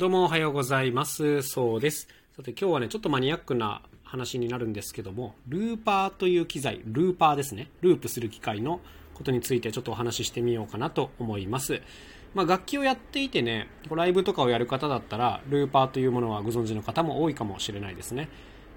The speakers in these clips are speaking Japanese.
どうもおはようございます。そうです。さて今日はね、ちょっとマニアックな話になるんですけども、ルーパーという機材、ルーパーですね。ループする機械のことについてちょっとお話ししてみようかなと思います。まあ、楽器をやっていてね、ライブとかをやる方だったら、ルーパーというものはご存知の方も多いかもしれないですね。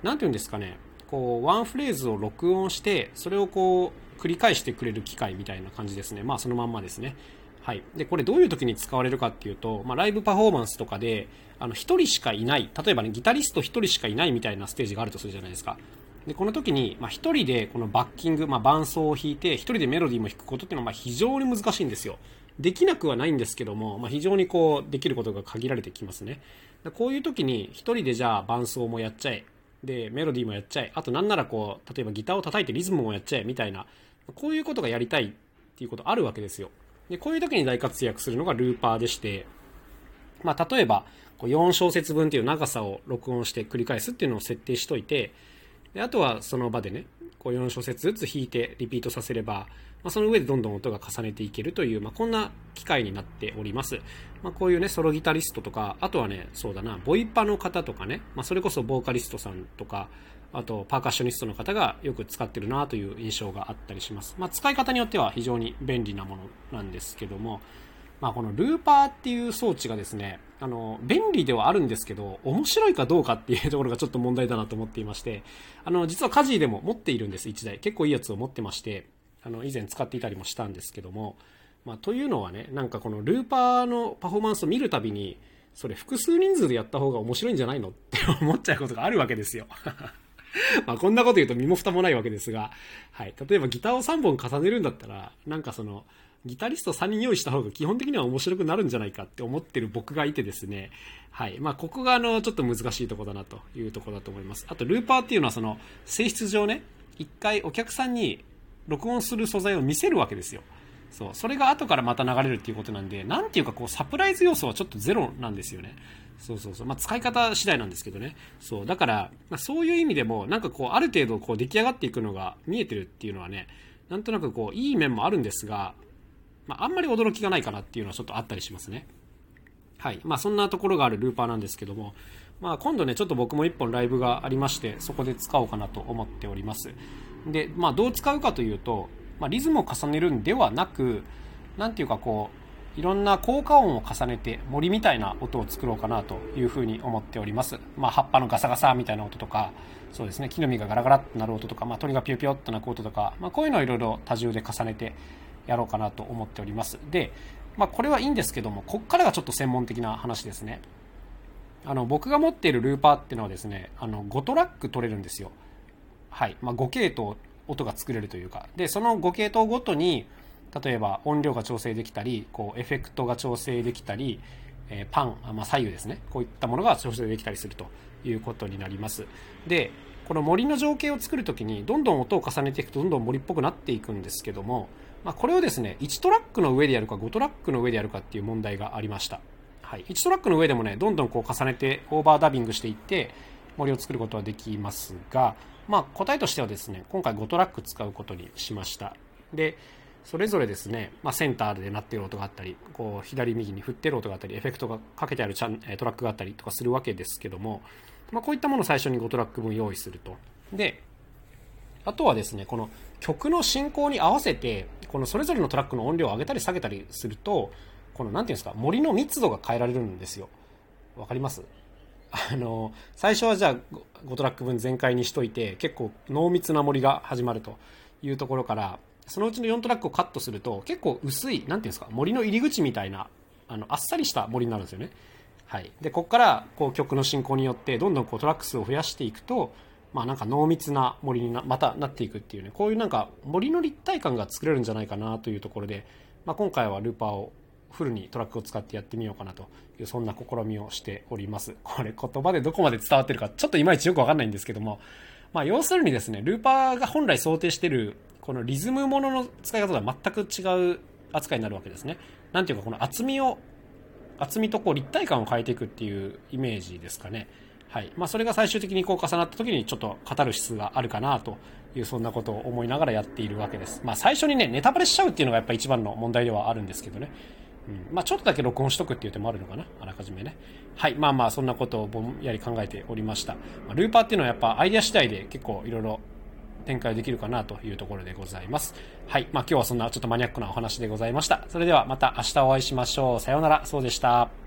なんて言うんですかね、こう、ワンフレーズを録音して、それをこう、繰り返してくれる機械みたいな感じですね。まあ、そのまんまですね。はい。で、これどういう時に使われるかっていうと、まあ、ライブパフォーマンスとかで、あの、一人しかいない、例えばね、ギタリスト一人しかいないみたいなステージがあるとするじゃないですか。で、この時に、まあ、一人でこのバッキング、まあ、伴奏を弾いて、一人でメロディーも弾くことっていうのは、ま、非常に難しいんですよ。できなくはないんですけども、まあ、非常にこう、できることが限られてきますね。こういう時に、一人でじゃあ伴奏もやっちゃえ。で、メロディーもやっちゃえ。あとなんならこう、例えばギターを叩いてリズムもやっちゃえ、みたいな、こういうことがやりたいっていうことあるわけですよ。で、こういう時に大活躍するのがルーパーでして、まあ、例えば、4小節分っていう長さを録音して繰り返すっていうのを設定しといて、であとはその場でね、こう4小節ずつ弾いてリピートさせれば、まあ、その上でどんどん音が重ねていけるという、まあ、こんな機械になっております。まあ、こういうね、ソロギタリストとか、あとはね、そうだな、ボイパの方とかね、まあ、それこそボーカリストさんとか、あとパーカッショニストの方がよく使ってるなという印象があったりします。まあ、使い方によっては非常に便利なものなんですけども、まあ、このルーパーっていう装置がですね、あの、便利ではあるんですけど、面白いかどうかっていうところがちょっと問題だなと思っていまして、あの、実はカジーでも持っているんです、1台。結構いいやつを持ってまして、あの、以前使っていたりもしたんですけども、まあ、というのはね、なんかこのルーパーのパフォーマンスを見るたびに、それ複数人数でやった方が面白いんじゃないの？って思っちゃうことがあるわけですよ まあこんなこと言うと身も蓋もないわけですが、はい。例えばギターを3本重ねるんだったら、なんかその、ギタリスト3人用意した方が基本的には面白くなるんじゃないかって思ってる僕がいてですね、はい。まあ、ここがあの、ちょっと難しいとこだなというとこだと思います。あと、ルーパーっていうのはその、性質上ね、一回お客さんに録音する素材を見せるわけですよ。そう。それが後からまた流れるっていうことなんで、なんていうかこう、サプライズ要素はちょっとゼロなんですよね。そうそうそう。まあ、使い方次第なんですけどね。そう。だから、まあ、そういう意味でも、なんかこう、ある程度こう、出来上がっていくのが見えてるっていうのはね、なんとなくこう、いい面もあるんですが、まあ、あんまり驚きがないかなっていうのはちょっとあったりしますね。はい。まあ、そんなところがあるルーパーなんですけども、まあ、今度ね、ちょっと僕も1本ライブがありまして、そこで使おうかなと思っております。で、まあ、どう使うかというと、まあ、リズムを重ねるんではなく、なんていうかこう、いろんな効果音を重ねて森みたいな音を作ろうかなというふうに思っております。まあ、葉っぱのガサガサみたいな音とか、そうですね、木の実がガラガラってなる音とか、まあ、鳥がピヨピヨっと鳴く音とか、まあ、こういうのをいろいろ多重で重ねてやろうかなと思っております。で、まあ、これはいいんですけども、こっからがちょっと専門的な話ですね。あの、僕が持っているルーパーっていうのはですね、あの、5トラック取れるんですよ。はい。まあ、5系統音が作れるというか。で、その5系統ごとに、例えば音量が調整できたり、こうエフェクトが調整できたり、えー、パン、まあ、左右ですね。こういったものが調整できたりするということになります。で、この森の情景を作るときに、どんどん音を重ねていくとどんどん森っぽくなっていくんですけども、まあ、これをですね、1トラックの上でやるか5トラックの上でやるかっていう問題がありました。はい。1トラックの上でもね、どんどんこう重ねてオーバーダビングしていって、森を作ることはできますが、まあ、答えとしてはですね、今回5トラック使うことにしました。で、それぞれですね、まあ、センターで鳴ってる音があったり、こう、左右に振ってる音があったり、エフェクトがかけてあるチャントラックがあったりとかするわけですけども、まあ、こういったものを最初に5トラック分用意すると。で、あとはですね、この曲の進行に合わせて、このそれぞれのトラックの音量を上げたり下げたりすると、この、なんていうんですか、森の密度が変えられるんですよ。わかります？あの、最初はじゃあ5トラック分全開にしといて、結構濃密な森が始まるというところから、そのうちの4トラックをカットすると、結構薄い、なんていうんですか、森の入り口みたいな、あの、あっさりした森になるんですよね。はい。で、ここから、こう、曲の進行によって、どんどんこう、トラック数を増やしていくと、まあなんか濃密な森にな、またなっていくっていうね、こういうなんか森の立体感が作れるんじゃないかなというところで、まあ今回はルーパーをフルにトラックを使ってやってみようかなという、そんな試みをしております。これ言葉でどこまで伝わってるか、ちょっといまいちよくわかんないんですけども、まあ要するにですね、ルーパーが本来想定してるこのリズムものの使い方とは全く違う扱いになるわけですね。なんていうか、この厚みを、厚みとこう立体感を変えていくっていうイメージですかね。はい。まあ、それが最終的にこう重なった時にちょっと語る質があるかなという、そんなことを思いながらやっているわけです。まあ、最初にね、ネタバレしちゃうっていうのがやっぱ一番の問題ではあるんですけどね。うん。まあちょっとだけ録音しとくっていう手もあるのかなあらかじめね。はい。まあまあそんなことをぼんやり考えておりました。まあ、ルーパーっていうのはやっぱアイデア次第で結構いろいろ展開できるかなというところでございます。はい。まあ今日はそんなちょっとマニアックなお話でございました。それではまた明日お会いしましょう。さようなら。そうでした。